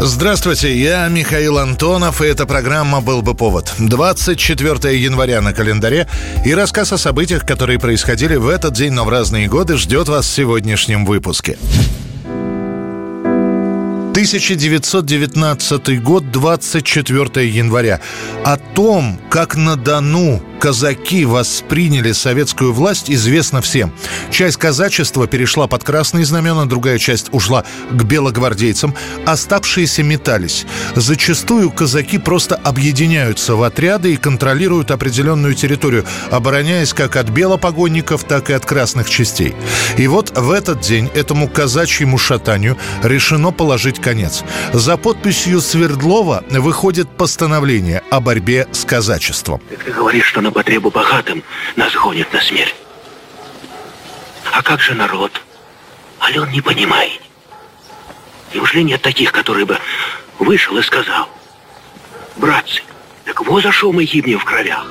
Здравствуйте, я Михаил Антонов, и эта программа «Был бы повод». 24 января на календаре, и рассказ о событиях, которые происходили в этот день, но в разные годы, ждет вас в сегодняшнем выпуске. 1919 год, 24 января. О том, как на Дону казаки восприняли советскую власть, известно всем. Часть казачества перешла под красные знамена, другая часть ушла к белогвардейцам. Оставшиеся метались. Зачастую казаки просто объединяются в отряды и контролируют определенную территорию, обороняясь как от белопогонников, так и от красных частей. И вот в этот день этому казачьему шатанию решено положить конец. За подписью Свердлова выходит постановление о борьбе с казачеством. Ты говоришь, что на потребу богатым нас гонит на смерть. А как же народ? Ален не понимает. Неужели нет таких, которые бы вышел и сказал, братцы, так вот за что мы гибнем в кровях.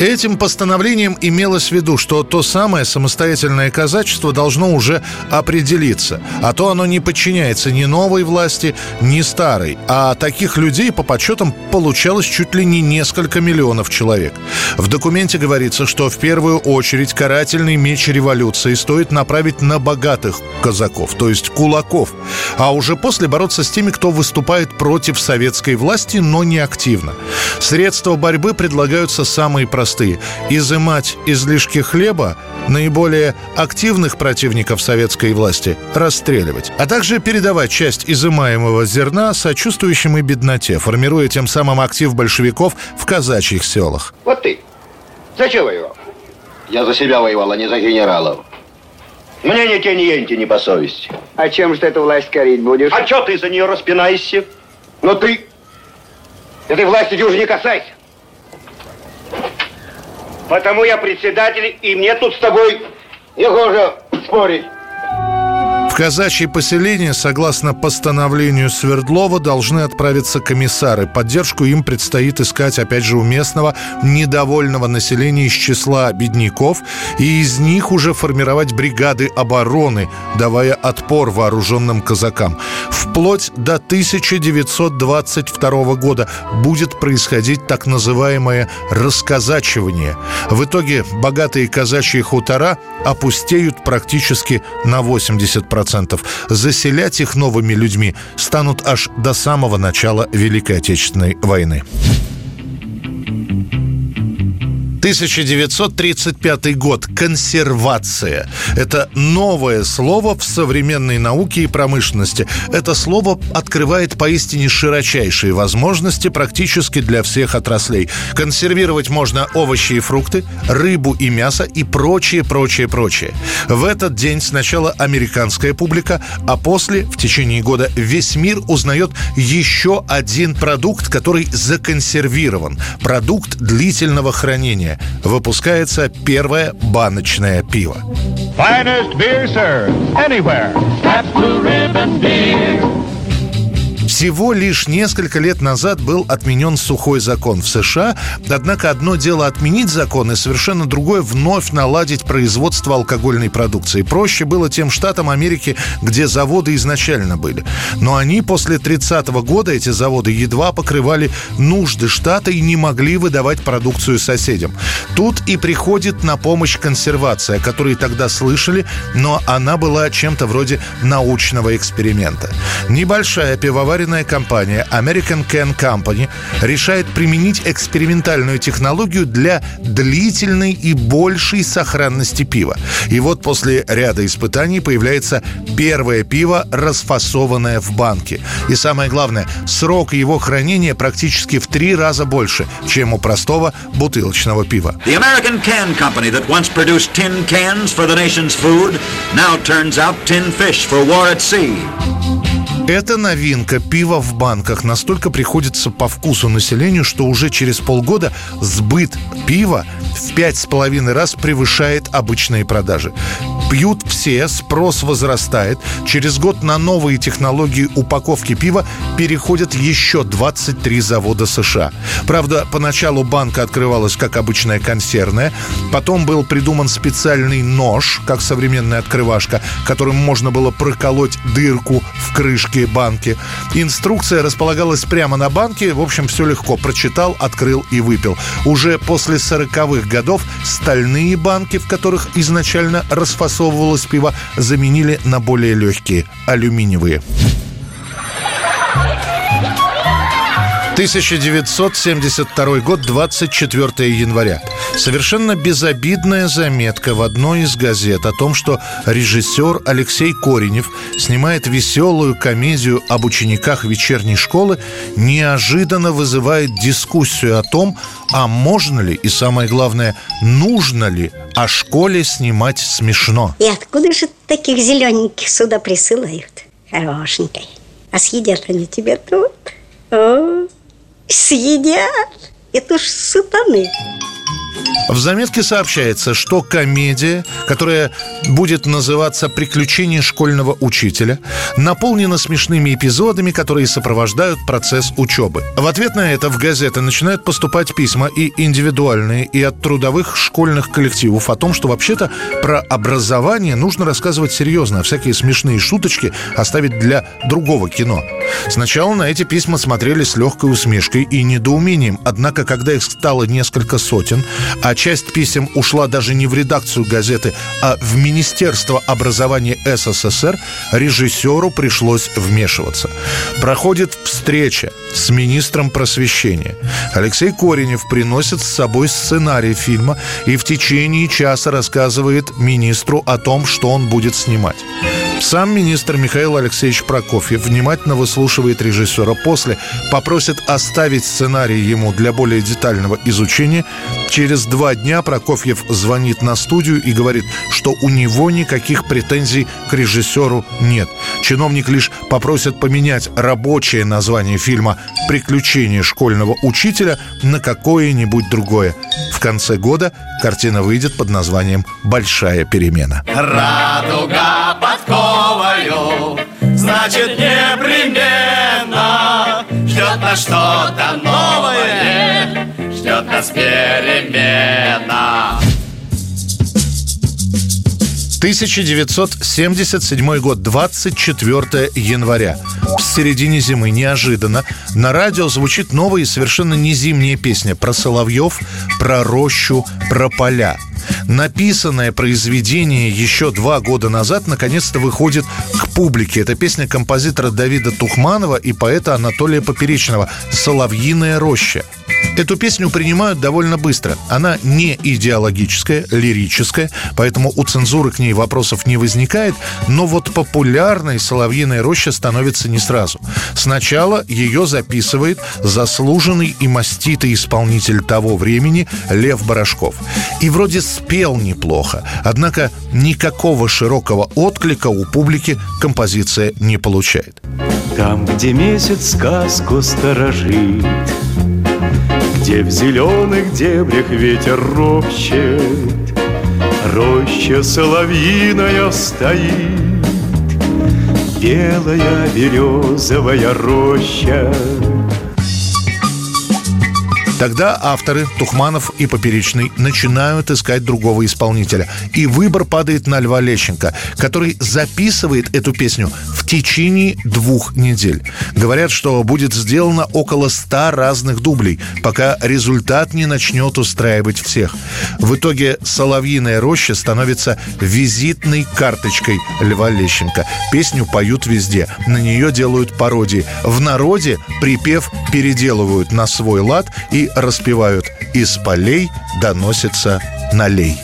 Этим постановлением имелось в виду, что то самое самостоятельное казачество должно уже определиться, а то оно не подчиняется ни новой власти, ни старой. А таких людей, по подсчетам, получалось чуть ли не несколько миллионов человек. В документе говорится, что в первую очередь карательный меч революции стоит направить на богатых казаков, то есть кулаков, а уже после бороться с теми, кто выступает против советской власти, но не активно. Средства борьбы предлагаются самые простые. Изымать излишки хлеба, наиболее активных противников советской власти расстреливать, а также передавать часть изымаемого зерна сочувствующим и бедноте, формируя тем самым актив большевиков в казачьих селах. Вот ты, зачем воевал? Я за себя воевал, а не за генералов. Мне ни те, ни енти не по совести. А чем же ты эту власть корить будешь? А что ты за нее распинаешься? Ну ты... Этой власти ты уже не касайся. Потому я председатель, и мне тут с тобой не гоже спорить. Казачье поселение, согласно постановлению Свердлова, должны отправиться комиссары. Поддержку им предстоит искать, опять же, у местного недовольного населения из числа бедняков, и из них уже формировать бригады обороны, давая отпор вооруженным казакам. Вплоть до 1922 года будет происходить так называемое «расказачивание». В итоге богатые казачьи хутора опустеют практически на 80%. 10%. Заселять их новыми людьми станут аж до самого начала Великой Отечественной войны. 1935 год. Консервация. Это новое слово в современной науке и промышленности. Это слово открывает поистине широчайшие возможности практически для всех отраслей. Консервировать можно овощи и фрукты, рыбу и мясо и прочее, прочее, прочее. В этот день сначала американская публика, а после, в течение года, весь мир узнает еще один продукт, который законсервирован. Продукт длительного хранения выпускается первое баночное пиво. Finest beer served anywhere. That's Blue Ribbon Beer. Всего лишь несколько лет назад был отменен сухой закон в США, однако одно дело отменить закон и совершенно другое вновь наладить производство алкогольной продукции. Проще было тем штатам Америки, где заводы изначально были. Но они после 30-го года, эти заводы, едва покрывали нужды штата и не могли выдавать продукцию соседям. Тут и приходит на помощь консервация, о которой тогда слышали, но она была чем-то вроде научного эксперимента. Небольшая пивоваренная пивоваренная компания American Can Company решает применить экспериментальную технологию для длительной и большей сохранности пива. И вот после ряда испытаний появляется первое пиво, расфасованное в банке. И самое главное, срок его хранения практически в три раза больше, чем у простого бутылочного пива. The American Can Company that once produced tin cans for the nation's food now turns out tin fish for war at sea. Эта новинка пива в банках настолько приходится по вкусу населению, что уже через полгода сбыт пива в пять с половиной раз превышает обычные продажи. Пьют все, спрос возрастает. Через год на новые технологии упаковки пива переходят еще 23 завода США. Правда, поначалу банка открывалась как обычная консервная, потом был придуман специальный нож, как современная открывашка, которым можно было проколоть дырку в крышке банки. Инструкция располагалась прямо на банке, в общем, все легко. Прочитал, открыл и выпил. Уже после 40-х годов стальные банки, в которых изначально расфасовывалось пиво, заменили на более легкие, алюминиевые. 1972 год, 24 января. Совершенно безобидная заметка в одной из газет о том, что режиссер Алексей Коренев снимает веселую комедию об учениках вечерней школы, неожиданно вызывает дискуссию о том, а можно ли и, самое главное, нужно ли о школе снимать смешно. И откуда же таких зелененьких сюда присылают? Хорошенькой. А съедят они тебя тут? О, съедят. Это ж сатаны. В заметке сообщается, что комедия, которая будет называться «Приключения школьного учителя», наполнена смешными эпизодами, которые сопровождают процесс учебы. В ответ на это в газеты начинают поступать письма и индивидуальные, и от трудовых школьных коллективов о том, что вообще-то про образование нужно рассказывать серьезно, а всякие смешные шуточки оставить для другого кино. Сначала на эти письма смотрели с легкой усмешкой и недоумением, однако, когда их стало несколько сотен, а часть писем ушла даже не в редакцию газеты, а в Министерство образования СССР, режиссеру пришлось вмешиваться. Проходит встреча с министром просвещения. Алексей Коренев приносит с собой сценарий фильма и в течение часа рассказывает министру о том, что он будет снимать. Сам министр Михаил Алексеевич Прокофьев внимательно выслушивает режиссера. После попросит оставить сценарий ему для более детального изучения. Через два дня Прокофьев звонит на студию и говорит, что у него никаких претензий к режиссеру нет. Чиновник лишь попросит поменять рабочее название фильма «Приключения школьного учителя» на какое-нибудь другое. В конце года картина выйдет под названием «Большая перемена». Радуга подковою, значит непременно Ждет нас что-то новое, ждет нас перемена 1977 год, 24 января. В середине зимы неожиданно на радио звучит новая и совершенно не зимняя песня про соловьев, про рощу, про поля. Написанное произведение еще два года назад наконец-то выходит к публике. Это песня композитора Давида Тухманова и поэта Анатолия Поперечного «Соловьиная роща». Эту песню принимают довольно быстро. Она не идеологическая, лирическая, поэтому у цензуры к ней вопросов не возникает, но вот популярной «Соловьиная роща» становится не сразу. Сначала ее записывает заслуженный и маститый исполнитель того времени Лев Барашков. И вроде спел неплохо, однако никакого широкого отклика у публики композиция не получает. Там, где месяц сказку сторожит, где в зеленых дебрях ветер ропщет, Роща соловьиная стоит, Белая березовая роща. Тогда авторы Тухманов и Поперечный начинают искать другого исполнителя. И выбор падает на Льва Лещенко, который записывает эту песню в течение двух недель. Говорят, что будет сделано около ста разных дублей, пока результат не начнет устраивать всех. В итоге «Соловьиная роща» становится визитной карточкой Льва Лещенко. Песню поют везде, на нее делают пародии. В народе припев переделывают на свой лад и распевают «Из полей доносится налей».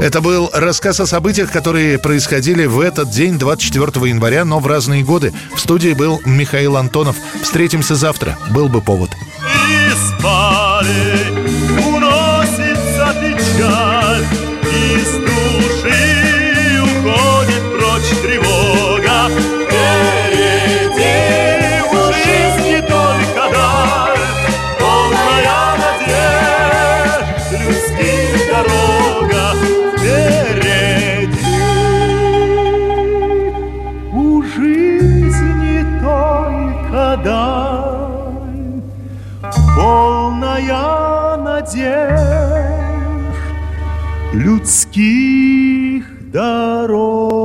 Это был рассказ о событиях, которые происходили в этот день, 24 января, но в разные годы. В студии был Михаил Антонов. Встретимся завтра. Был бы повод. Из полей уносится печаль, из души уходит прочь тревога. надежд людских дорог.